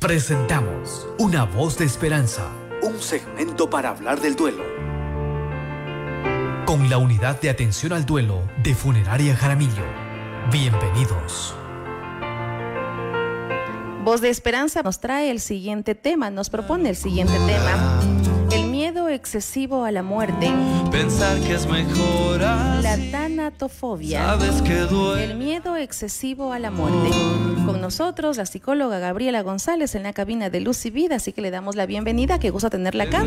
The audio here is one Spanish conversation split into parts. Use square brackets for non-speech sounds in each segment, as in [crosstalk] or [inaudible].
Presentamos Una voz de esperanza, un segmento para hablar del duelo. Con la unidad de atención al duelo de Funeraria Jaramillo. Bienvenidos. Voz de Esperanza nos trae el siguiente tema, nos propone el siguiente tema miedo excesivo a la muerte. Pensar que es mejor La tanatofobia. Sabes que El miedo excesivo a la muerte. Nosotros la psicóloga Gabriela González en la cabina de Luz y Vida, así que le damos la bienvenida, que gusto tenerla acá.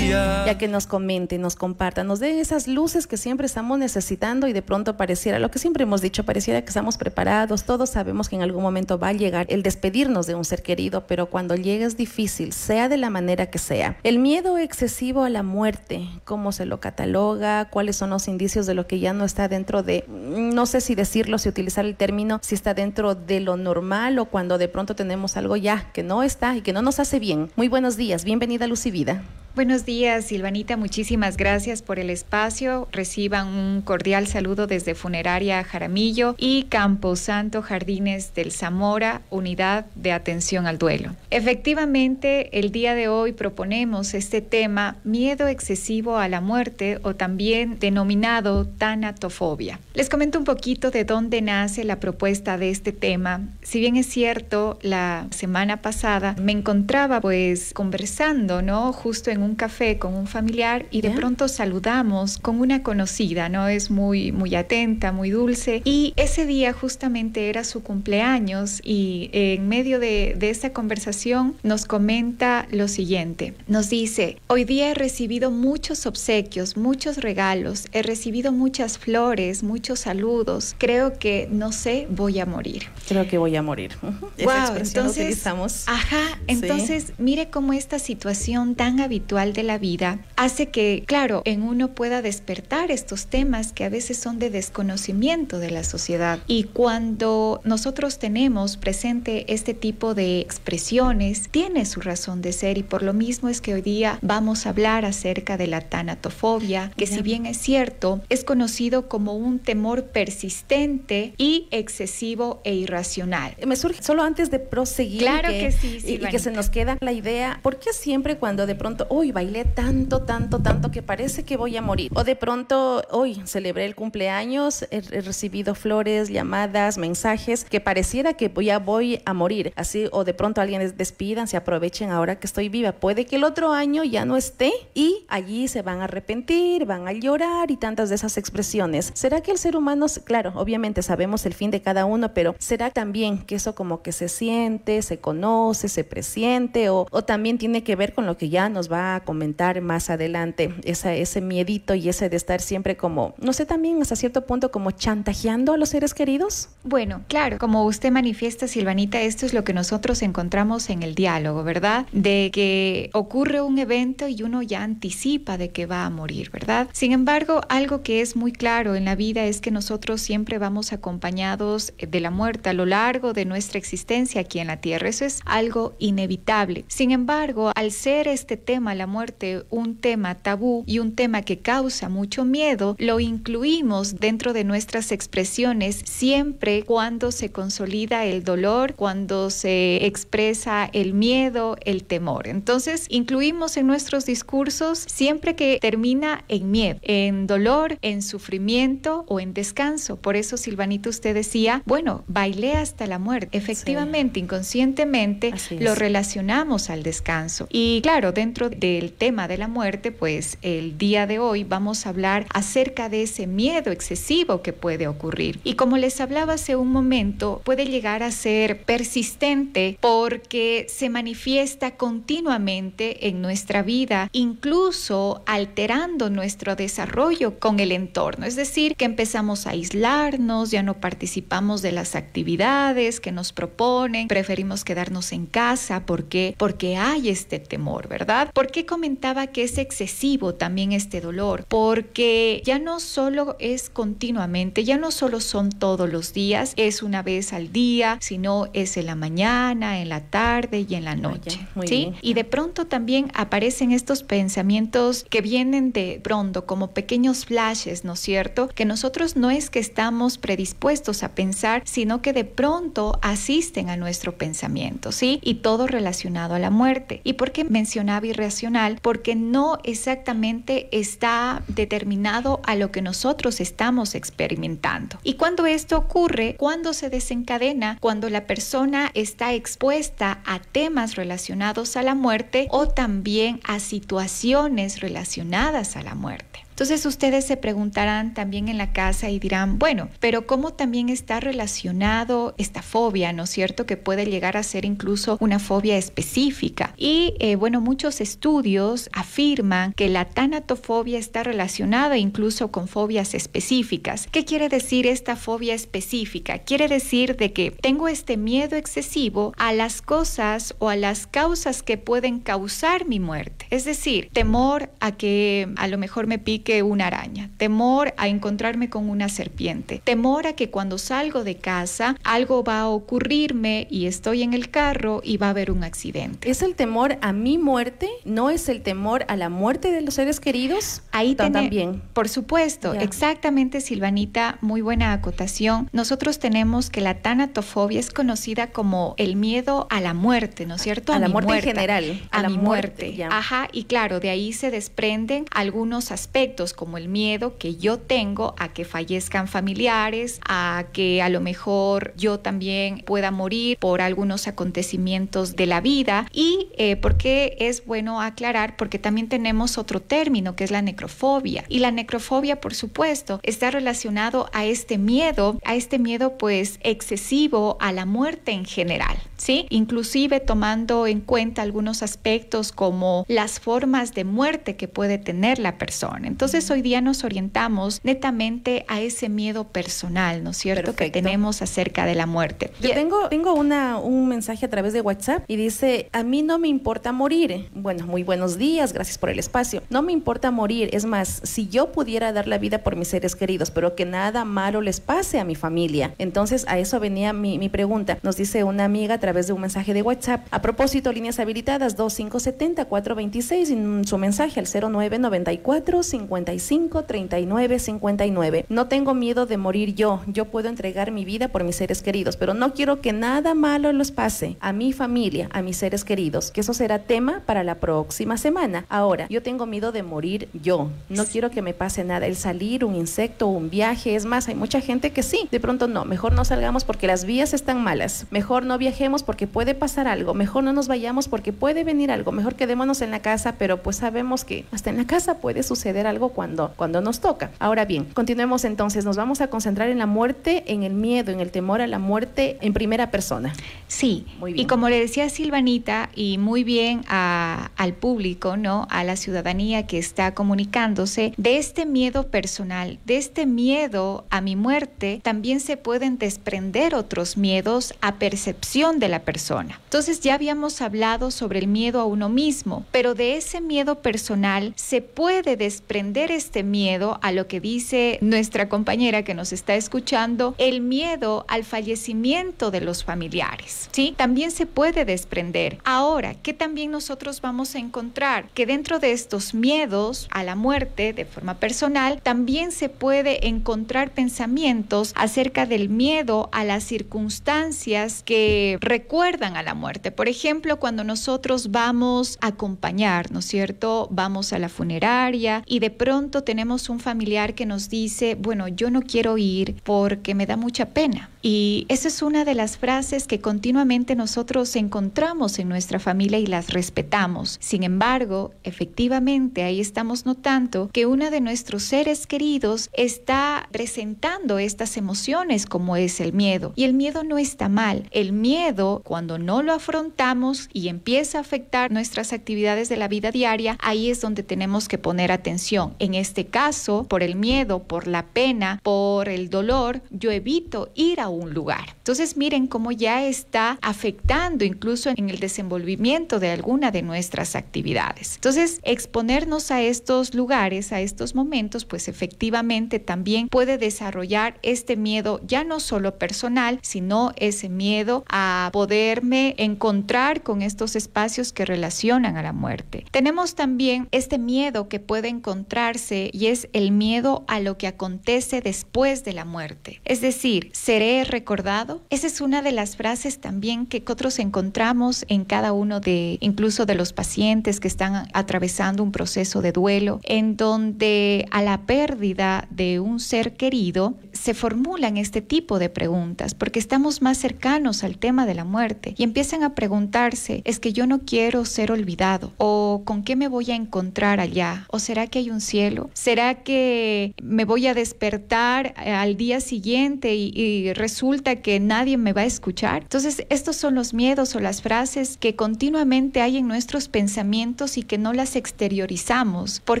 Ya que nos comente, nos comparta, nos dé esas luces que siempre estamos necesitando y de pronto pareciera, lo que siempre hemos dicho, pareciera que estamos preparados, todos sabemos que en algún momento va a llegar el despedirnos de un ser querido, pero cuando llega es difícil, sea de la manera que sea. El miedo excesivo a la muerte, cómo se lo cataloga, cuáles son los indicios de lo que ya no está dentro de, no sé si decirlo, si utilizar el término, si está dentro de lo normal o cuando de pronto tenemos algo ya que no está y que no nos hace bien. Muy buenos días, bienvenida a Lucivida. Buenos días, Silvanita. Muchísimas gracias por el espacio. Reciban un cordial saludo desde Funeraria Jaramillo y Camposanto Jardines del Zamora, Unidad de Atención al Duelo. Efectivamente, el día de hoy proponemos este tema, miedo excesivo a la muerte o también denominado tanatofobia. Les comento un poquito de dónde nace la propuesta de este tema. Si bien es cierto, la semana pasada me encontraba pues conversando, ¿no? Justo en un café con un familiar y de pronto saludamos con una conocida, ¿no? Es muy, muy atenta, muy dulce. Y ese día justamente era su cumpleaños y en medio de, de esta conversación nos comenta lo siguiente. Nos dice, hoy día he recibido muchos obsequios, muchos regalos, he recibido muchas flores, muchos saludos. Creo que, no sé, voy a morir. Creo que voy a morir. Wow, entonces, ajá, entonces mire cómo esta situación tan habitual de la vida hace que, claro, en uno pueda despertar estos temas que a veces son de desconocimiento de la sociedad. Y cuando nosotros tenemos presente este tipo de expresiones, tiene su razón de ser y por lo mismo es que hoy día vamos a hablar acerca de la tanatofobia, que si bien es cierto, es conocido como un temor persistente y excesivo e irracional. Me surge solo antes de proseguir. Claro que, sí, y, que se nos queda la idea, ¿por qué siempre cuando de pronto, hoy bailé tanto, tanto, tanto que parece que voy a morir. O de pronto, hoy celebré el cumpleaños, he, recibido flores, llamadas, mensajes que pareciera que ya voy a morir. Así, o de pronto alguien despidan, se aprovechen ahora que estoy viva. Puede que el otro año ya no esté y allí se van a arrepentir, van a llorar y tantas de esas expresiones. ¿Será que el ser humano, claro, obviamente sabemos el fin de cada uno, pero será también que eso como que se siente, se conoce, se presiente o, o también tiene que ver con lo que ya nos va a comentar más adelante, esa, ese miedito y ese de estar siempre como, no sé, también hasta cierto punto como chantajeando a los seres queridos? Bueno, claro, como usted manifiesta, Silvanita, esto es lo que nosotros encontramos en el diálogo, ¿verdad? De que ocurre un evento y uno ya anticipa de que va a morir, ¿verdad? Sin embargo, algo que es muy claro en la vida es que nosotros siempre vamos acompañados de la muerte a lo largo de nuestra existencia aquí en la Tierra. Eso es algo inevitable. Sin embargo, al ser este tema, la muerte un tema tabú y un tema que causa mucho miedo, lo incluimos dentro de nuestras expresiones siempre cuando se consolida el dolor, cuando se expresa el miedo, el temor. Entonces, incluimos en nuestros discursos siempre que termina en miedo, en dolor, en sufrimiento o en descanso. Por eso, Silvanito, usted decía, bueno, bailé hasta la muerte. Efectivamente, inconscientemente lo relacionamos al descanso. Y claro, dentro del el tema de la muerte, pues el día de hoy vamos a hablar acerca de ese miedo excesivo que puede ocurrir. Y como les hablaba hace un momento, puede llegar a ser persistente porque se manifiesta continuamente en nuestra vida, incluso alterando nuestro desarrollo con el entorno. Es decir, que empezamos a aislarnos, ya no participamos de las actividades que nos proponen, preferimos quedarnos en casa. ¿Por qué? Porque hay este temor, ¿verdad? Porque qué comentaba que es excesivo también este dolor? Porque ya no solo es continuamente, ya no solo son todos los días, es una vez al día, sino es en la mañana, en la tarde y en la noche. ¿sí? Y de pronto también aparecen estos pensamientos que vienen de pronto como pequeños flashes, ¿no es cierto? Que nosotros no es que estamos predispuestos a pensar, sino que de pronto asisten a nuestro pensamiento, ¿sí? Y todo relacionado a la muerte. ¿Y por qué mencionaba irracional? Porque no exactamente está determinado a lo que nosotros estamos experimentando. Y cuando esto ocurre, cuando se desencadena, cuando la persona está expuesta a temas relacionados a la muerte o también a situaciones relacionadas a la muerte. Entonces ustedes se preguntarán también en la casa y dirán, bueno, pero ¿cómo también está relacionado esta fobia, ¿no es cierto? Que puede llegar a ser incluso una fobia específica. Y eh, bueno, muchos estudios afirman que la tanatofobia está relacionada incluso con fobias específicas. ¿Qué quiere decir esta fobia específica? Quiere decir de que tengo este miedo excesivo a las cosas o a las causas que pueden causar mi muerte. Es decir, temor a que a lo mejor me pique que una araña, temor a encontrarme con una serpiente, temor a que cuando salgo de casa algo va a ocurrirme y estoy en el carro y va a haber un accidente. ¿Es el temor a mi muerte? ¿No es el temor a la muerte de los seres queridos? Ahí también. Por supuesto, exactamente Silvanita, muy buena acotación. Nosotros tenemos que la tanatofobia es conocida como el miedo a la muerte, ¿no es cierto? A, la muerte en general. A, la muerte. Ajá, y claro, de ahí se desprenden algunos aspectos como el miedo que yo tengo a que fallezcan familiares, a que a lo mejor yo también pueda morir por algunos acontecimientos de la vida. Y eh, por qué es bueno aclarar, porque también tenemos otro término que es la necrofobia. Y la necrofobia, por supuesto, está relacionado a este miedo, a este miedo pues excesivo a la muerte en general. ¿Sí? Inclusive tomando en cuenta algunos aspectos como las formas de muerte que puede tener la persona. Entonces, hoy día nos orientamos netamente a ese miedo personal, ¿no es cierto?, que tenemos acerca de la muerte. Yo tengo, tengo una, un mensaje a través de WhatsApp y dice, a mí no me importa morir. Bueno, muy buenos días, gracias por el espacio. No me importa morir, es más, si yo pudiera dar la vida por mis seres queridos, pero que nada malo les pase a mi familia. Entonces a eso venía mi, mi pregunta. Nos dice una amiga a través de un mensaje de WhatsApp. A propósito, líneas habilitadas 2570 426 y su mensaje al 0994 50 55 39 59. No tengo miedo de morir yo. Yo puedo entregar mi vida por mis seres queridos, pero no quiero que nada malo les pase a mi familia, a mis seres queridos, que eso será tema para la próxima semana. Ahora, yo tengo miedo de morir yo. No quiero que me pase nada. El salir, un insecto, un viaje, es más, hay mucha gente que sí. De pronto no, mejor no salgamos porque las vías están malas. Mejor no viajemos porque puede pasar algo. Mejor no nos vayamos porque puede venir algo. Mejor quedémonos en la casa, pero pues sabemos que hasta en la casa puede suceder algo cuando, cuando nos toca. Ahora bien, continuemos entonces, nos vamos a concentrar en la muerte, en el miedo, en el temor a la muerte en primera persona. Sí, muy bien. y como le decía Silvanita, y muy bien al público, ¿no? A la ciudadanía que está comunicándose, de este miedo personal, de este miedo a mi muerte, también se pueden desprender otros miedos a percepción de la persona. Entonces ya habíamos hablado sobre el miedo a uno mismo, pero de ese miedo personal se puede desprender este miedo a lo que dice nuestra compañera que nos está escuchando, el miedo al fallecimiento de los familiares. ¿sí? También se puede desprender. Ahora, ¿qué también nosotros vamos a encontrar? Que dentro de estos miedos a la muerte de forma personal, también se puede encontrar pensamientos acerca del miedo a las circunstancias que recuerdan a la muerte. Por ejemplo, cuando nosotros vamos a acompañar, ¿no es cierto? Vamos a la funeraria y de pronto tenemos un familiar que nos dice, bueno, yo no quiero ir porque me da mucha pena. Y esa es una de las frases que continuamente nosotros encontramos en nuestra familia y las respetamos. Sin embargo, efectivamente ahí estamos notando que uno de nuestros seres queridos está presentando estas emociones como es el miedo. Y el miedo no está mal. El miedo, cuando no lo afrontamos y empieza a afectar nuestras actividades de la vida diaria, ahí es donde tenemos que poner atención. En este caso, por el miedo, por la pena, por el dolor, yo evito ir a un lugar. Entonces miren cómo ya está afectando incluso en el desenvolvimiento de alguna de nuestras actividades. Entonces, exponernos a estos lugares, a estos momentos, pues efectivamente también puede desarrollar este miedo ya no solo personal, sino ese miedo a poderme encontrar con estos espacios que relacionan a la muerte. Tenemos también este miedo que puede encontrarse y es el miedo a lo que acontece después de la muerte. Es decir, ¿seré recordado? Esa es una de las frases también que nosotros encontramos en cada uno de, incluso de los pacientes que están atravesando un proceso de duelo, en donde a la pérdida de un ser querido se formulan este tipo de preguntas, porque estamos más cercanos al tema de la muerte y empiezan a preguntarse, ¿es que yo no quiero ser olvidado? ¿O con qué me voy a encontrar allá? ¿O será que hay un cielo? ¿Será que me voy a despertar al día siguiente y, resulta que nadie me va a escuchar? Entonces, estos son los miedos o las frases que continuamente hay en nuestros pensamientos y que no las exteriorizamos. ¿Por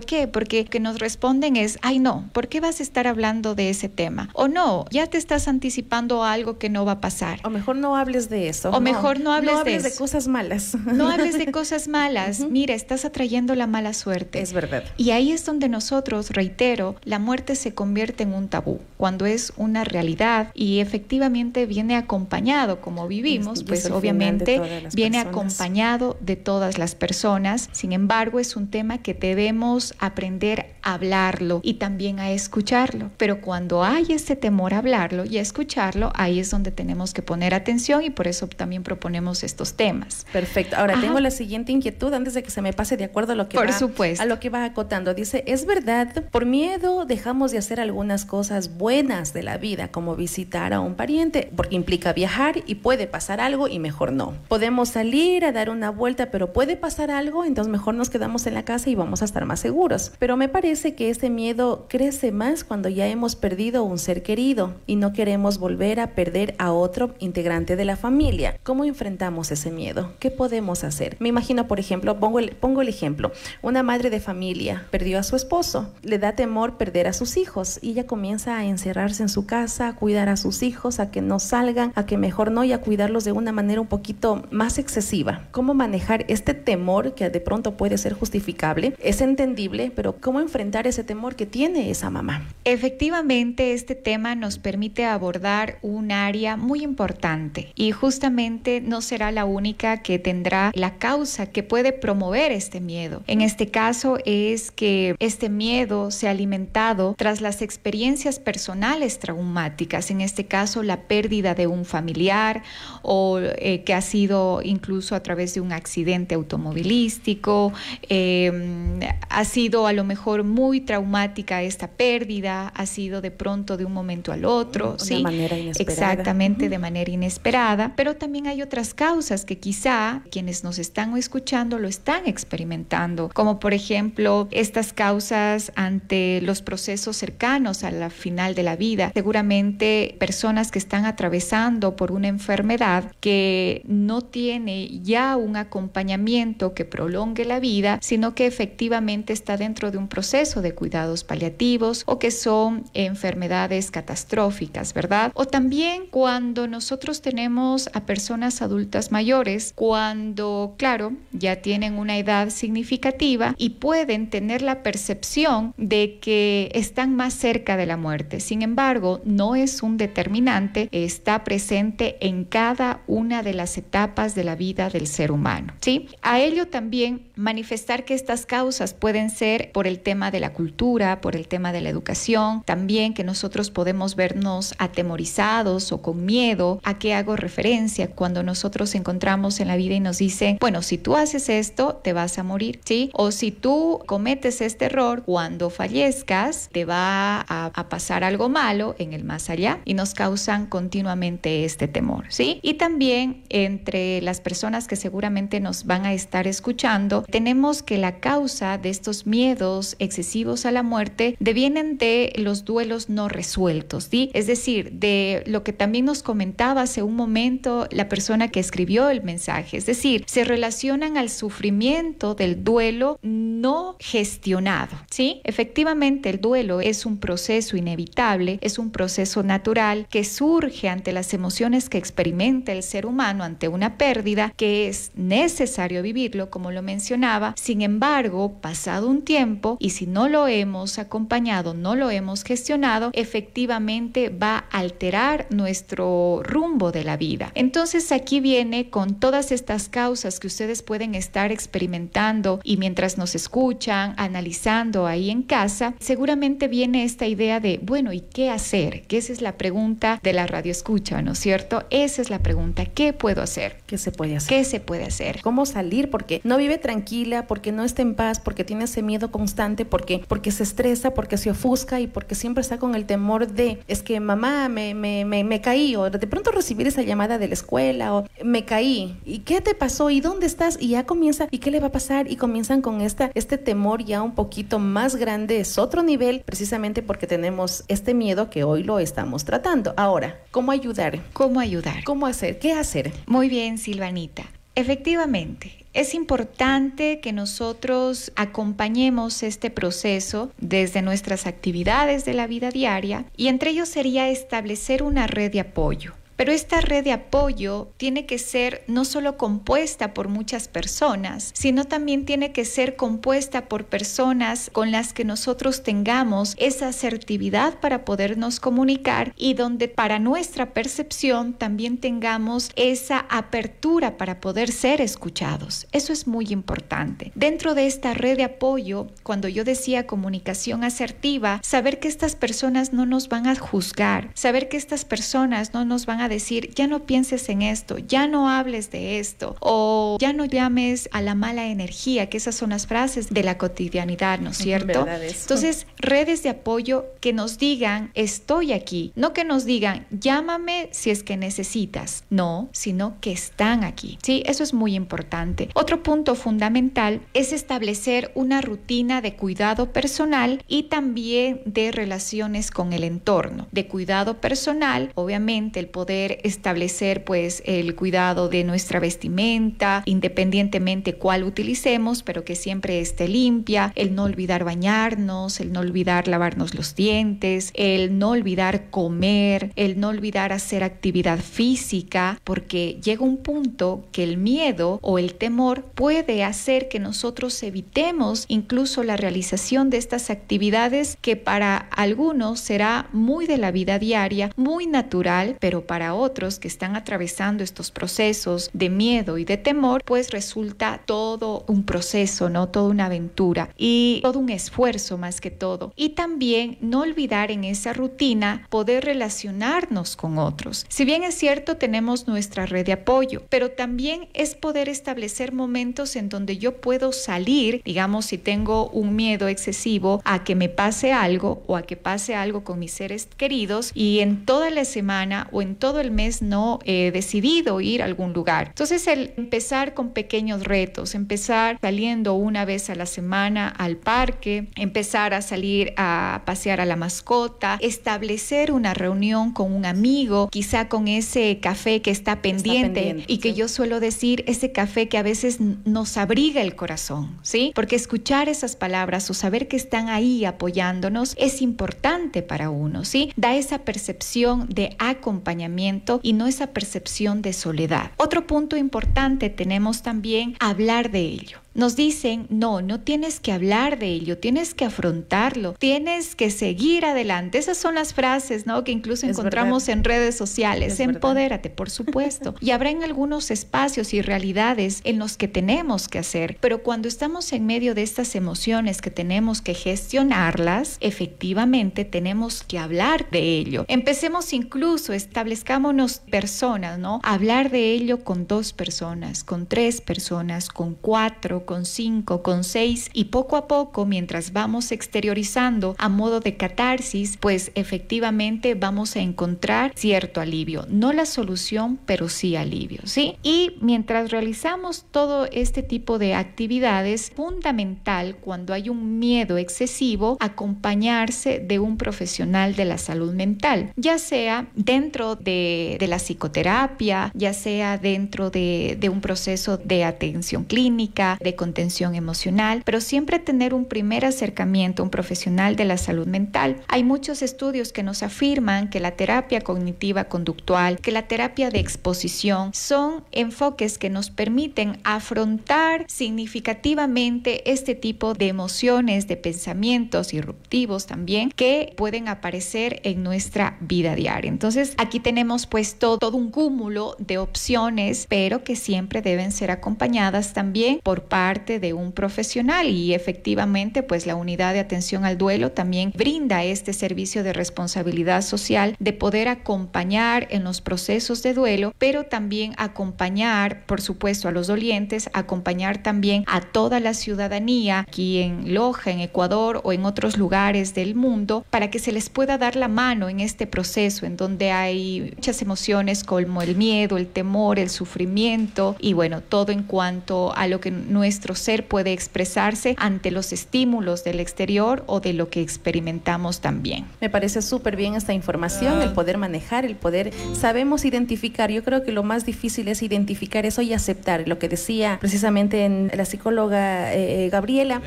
qué? Porque que nos responden es, ay no, ¿por qué vas a estar hablando de ese tema? O no, ya te estás anticipando algo que no va a pasar. O mejor no hables de eso. O mejor no hables, no hables de, de, cosas malas. [laughs] No hables de cosas malas. Uh -huh. Mira, estás atrayendo la mala suerte. Es verdad. Y ahí es donde nosotros, reitero, la muerte se convierte en un tabú, cuando es una realidad y efectivamente viene acompañado, como vivimos, pues obviamente viene personas. acompañado de todas las personas. Sin embargo, es un tema que debemos aprender a hablarlo y también a escucharlo. Pero cuando hay ese temor a hablarlo y a escucharlo, ahí es donde tenemos que poner atención y por eso también proponemos estos temas. Perfecto. Ahora Ajá. tengo la siguiente inquietud antes de que se me pase de acuerdo a lo que por va, supuesto. a lo que va acotando. Dice, es verdad, por miedo dejamos de hacer algunas cosas buenas de la vida, como visitar a un pariente, porque implica viajar y puede pasar algo y mejor no. Podemos salir a dar una vuelta, pero puede pasar algo, entonces mejor nos quedamos en la casa y vamos a estar más seguros. Pero me parece que este miedo crece más cuando ya hemos perdido un ser querido y no queremos volver a perder a otro integrante de la familia. ¿Cómo enfrentamos ese miedo? ¿Qué podemos hacer? Me imagino, por ejemplo, pongo el, pongo el ejemplo, una madre de familia perdió a su esposo, le da temor perder a sus hijos y ella comienza a encerrarse en su casa, a cuidar a sus hijos, a que no salgan, a que mejor no y a cuidarlos de una manera un poquito más excesiva. ¿Cómo manejar este temor que de pronto puede ser justificable? Es entendible, pero ¿cómo enfrentar ese temor que tiene esa mamá? Efectivamente, este tema nos permite abordar un área muy importante y justamente no será la única que tendrá la causa que puede promover este miedo. En este caso es que este miedo se ha alimentado tras las experiencias personales traumáticas, en este caso la pérdida de un familiar o eh, que ha sido incluso a través de un accidente automovilístico, eh, ha sido a lo mejor muy traumática esta pérdida, ha sido de pronto de un momento al otro, de ¿sí? manera inesperada. Exactamente, uh -huh. de manera inesperada, pero también hay otras causas que quizá quienes nos están escuchando lo están experimentando, como por ejemplo estas causas ante los procesos cercanos a la final de la vida, seguramente personas que están atravesando por una enfermedad que no tiene ya un acompañamiento que prolongue la vida, sino que efectivamente está dentro de un proceso de cuidados paliativos o que son enfermedades catastróficas, ¿verdad? O también cuando nosotros tenemos a personas adultas mayores, cuando, claro, ya tienen una edad significativa y pueden tener la percepción de que están más cerca de la muerte. Sin embargo, no es un determinante, está presente en cada una de las etapas de la vida del ser humano, ¿sí? A ello también manifestar que estas causas pueden ser por el tema de la cultura, por el tema de la educación, también que nosotros podemos vernos atemorizados o con miedo. ¿A qué hago referencia? Cuando nosotros encontramos en la vida y nos dicen, bueno, si tú haces esto, te vas a morir, ¿sí? O si tú cometes este error, cuando fallezcas, te va a, a pasar algo malo en el más allá y nos causan continuamente este temor, ¿sí? Y también entre las personas que seguramente nos van a estar escuchando, tenemos que la causa de estos miedos excesivos a la muerte devienen de los duelos no resueltos, ¿sí? Es decir, de lo que también nos comentaba hace un momento la persona que escribió el mensaje, es decir, se relacionan al sufrimiento del duelo no gestionado, ¿sí? Efectivamente, el duelo es un proceso inevitable, es un proceso natural que surge ante las emociones que experimenta el ser humano ante una pérdida, que es necesario vivirlo, como lo mencionaba. Sin embargo, pasado un tiempo, y si no lo hemos acompañado, no lo hemos gestionado, efectivamente va a alterar nuestro rumbo de la vida. Entonces aquí viene con todas estas causas que ustedes pueden estar experimentando y mientras nos escuchan, analizando ahí en casa, seguramente viene esta idea de, bueno, ¿y qué hacer? Que esa es la pregunta de la radio escucha, ¿no es cierto? Esa es la pregunta, ¿qué puedo hacer? ¿Qué se puede hacer? ¿Qué se puede hacer? ¿Cómo salir? Porque no vive tranquila, porque no está en paz, porque tiene ese miedo constante, porque, porque se estresa, porque se ofusca y porque siempre está con el temor de, es que mamá, me, me, me, me caí, o de pronto recibir esa llamada de la escuela, o me caí, ¿y qué te pasó? ¿Y dónde estás? Y ya comienza, ¿y qué le va a pasar? Y comienzan con esta, este temor ya un poquito más grande, es otro nivel, precisamente porque tenemos este miedo que hoy lo estamos tratando. Ahora, ¿cómo ayudar? ¿Cómo ayudar? ¿Cómo hacer? ¿Qué hacer? Muy bien, Silvanita. Efectivamente, es importante que nosotros acompañemos este proceso desde nuestras actividades de la vida diaria y entre ellos sería establecer una red de apoyo. Pero esta red de apoyo tiene que ser no solo compuesta por muchas personas, sino también tiene que ser compuesta por personas con las que nosotros tengamos esa asertividad para podernos comunicar y donde para nuestra percepción también tengamos esa apertura para poder ser escuchados. Eso es muy importante. Dentro de esta red de apoyo, cuando yo decía comunicación asertiva, saber que estas personas no nos van a juzgar, saber que estas personas no nos van a decir, ya no pienses en esto, ya no hables de esto, o ya no llames a la mala energía, que esas son las frases de la cotidianidad, ¿no es cierto? Entonces, redes de apoyo que nos digan, estoy aquí, no que nos digan, llámame si es que necesitas, no, sino que están aquí. Sí, eso es muy importante. Otro punto fundamental es establecer una rutina de cuidado personal y también de relaciones con el entorno. De cuidado personal, obviamente el poder establecer pues el cuidado de nuestra vestimenta, independientemente cuál utilicemos, pero que siempre esté limpia, el no olvidar bañarnos, el no olvidar lavarnos los dientes, el no olvidar comer, el no olvidar hacer actividad física, porque llega un punto que el miedo o el temor puede hacer que nosotros evitemos incluso la realización de estas actividades que para algunos será muy de la vida diaria, muy natural, pero para otros que están atravesando estos procesos de miedo y de temor, pues resulta todo un proceso, ¿no? Toda una aventura y todo un esfuerzo más que todo. Y también no olvidar en esa rutina poder relacionarnos con otros. Si bien es cierto, tenemos nuestra red de apoyo, pero también es poder establecer momentos en donde yo puedo salir, digamos, si tengo un miedo excesivo a que me pase algo o a que pase algo con mis seres queridos y en toda la semana o en todo el mes no he decidido ir a algún lugar. Entonces el empezar con pequeños retos, empezar saliendo una vez a la semana al parque, empezar a salir a pasear a la mascota, establecer una reunión con un amigo, quizá con ese café que está pendiente, y que yo suelo decir ese café que a veces nos abriga el corazón, ¿sí? Porque escuchar esas palabras o saber que están ahí apoyándonos es importante para uno, ¿sí? Da esa percepción de acompañamiento y no esa percepción de soledad. Otro punto importante tenemos también hablar de ello nos dicen, no, no tienes que hablar de ello, tienes que afrontarlo, tienes que seguir adelante. Esas son las frases, ¿no? Que incluso encontramos en redes sociales. Empodérate, por supuesto. [laughs] y habrá en algunos espacios y realidades en los que tenemos que hacer, pero cuando estamos en medio de estas emociones que tenemos que gestionarlas, efectivamente tenemos que hablar de ello. Empecemos incluso, establezcámonos personas, ¿no? Hablar de ello con dos personas, con tres personas, con cuatro, con cinco, con seis y poco a poco mientras vamos exteriorizando a modo de catarsis, pues efectivamente vamos a encontrar cierto alivio. No la solución, pero sí alivio, ¿sí? Y mientras realizamos todo este tipo de actividades, fundamental cuando hay un miedo excesivo, acompañarse de un profesional de la salud mental, ya sea dentro de, de la psicoterapia, ya sea dentro de, de un proceso de atención clínica, de contención emocional, pero siempre tener un primer acercamiento a un profesional de la salud mental. Hay muchos estudios que nos afirman que la terapia cognitiva conductual, que la terapia de exposición son enfoques que nos permiten afrontar significativamente este tipo de emociones, de pensamientos irruptivos también que pueden aparecer en nuestra vida diaria. Entonces, aquí tenemos pues todo, todo un cúmulo de opciones, pero que siempre deben ser acompañadas también por parte de un profesional y efectivamente pues la unidad de atención al duelo también brinda este servicio de responsabilidad social de poder acompañar en los procesos de duelo, pero también acompañar, por supuesto, a los dolientes, acompañar también a toda la ciudadanía aquí en Loja, en Ecuador o en otros lugares del mundo, para que se les pueda dar la mano en este proceso en donde hay muchas emociones como el miedo, el temor, el sufrimiento y bueno, todo en cuanto a lo que nuestro ser puede expresarse ante los estímulos del exterior o de lo que experimentamos también. Me parece súper bien esta información, el poder manejar, el poder, sabemos identificar, yo creo que lo más difícil es identificar eso y aceptar, lo que decía precisamente en la psicóloga eh, Gabriela,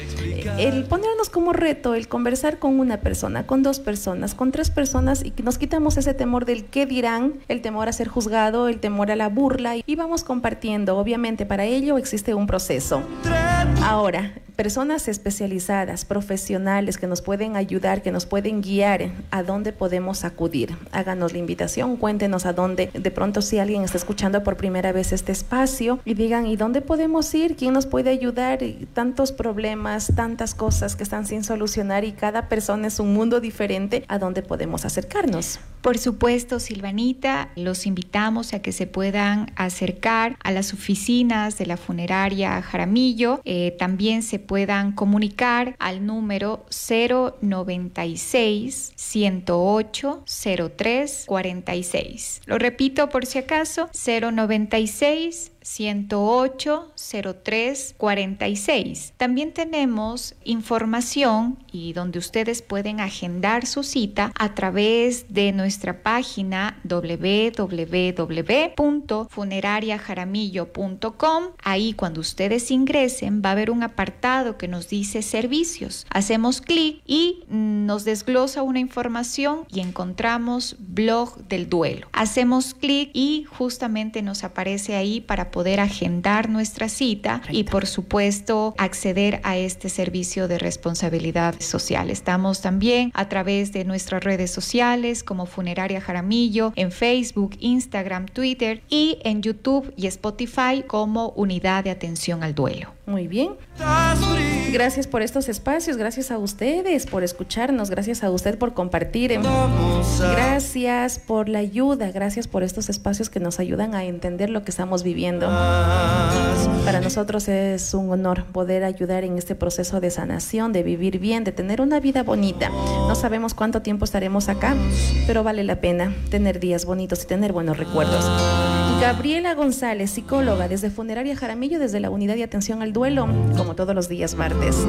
el ponernos como reto, el conversar con una persona, con dos personas, con tres personas y que nos quitamos ese temor del qué dirán, el temor a ser juzgado, el temor a la burla y vamos compartiendo. Obviamente para ello existe un proceso. Tres. Ahora, personas especializadas, profesionales que nos pueden ayudar, que nos pueden guiar a dónde podemos acudir. Háganos la invitación, cuéntenos a dónde, de pronto si alguien está escuchando por primera vez este espacio y digan, ¿y dónde podemos ir? ¿Quién nos puede ayudar? Tantos problemas, tantas cosas que están sin solucionar y cada persona es un mundo diferente, ¿a dónde podemos acercarnos? Por supuesto, Silvanita, los invitamos a que se puedan acercar a las oficinas de la funeraria Jaramillo. También se puedan comunicar al número 096 108 03 46. Lo repito por si acaso, 096 108 03 46. También tenemos información y donde ustedes pueden agendar su cita a través de nuestra página www.funerariajaramillo.com. Ahí cuando ustedes ingresen va a haber un apartado que nos dice servicios. Hacemos clic y nos desglosa una información y encontramos blog del duelo. Hacemos clic y justamente nos aparece ahí para agendar nuestra cita y por supuesto acceder a este servicio de responsabilidad social. Estamos también a través de nuestras redes sociales como Funeraria Jaramillo, en Facebook, Instagram, Twitter y en YouTube y Spotify como Unidad de Atención al Duelo. Muy bien. Gracias por estos espacios, gracias a ustedes por escucharnos, gracias a usted por compartir. Gracias por la ayuda, gracias por estos espacios que nos ayudan a entender lo que estamos viviendo. Para nosotros es un honor poder ayudar en este proceso de sanación, de vivir bien, de tener una vida bonita. No sabemos cuánto tiempo estaremos acá, pero vale la pena tener días bonitos y tener buenos recuerdos. Gabriela González, psicóloga desde Funeraria Jaramillo, desde la Unidad de Atención al Duelo, como todos los días martes.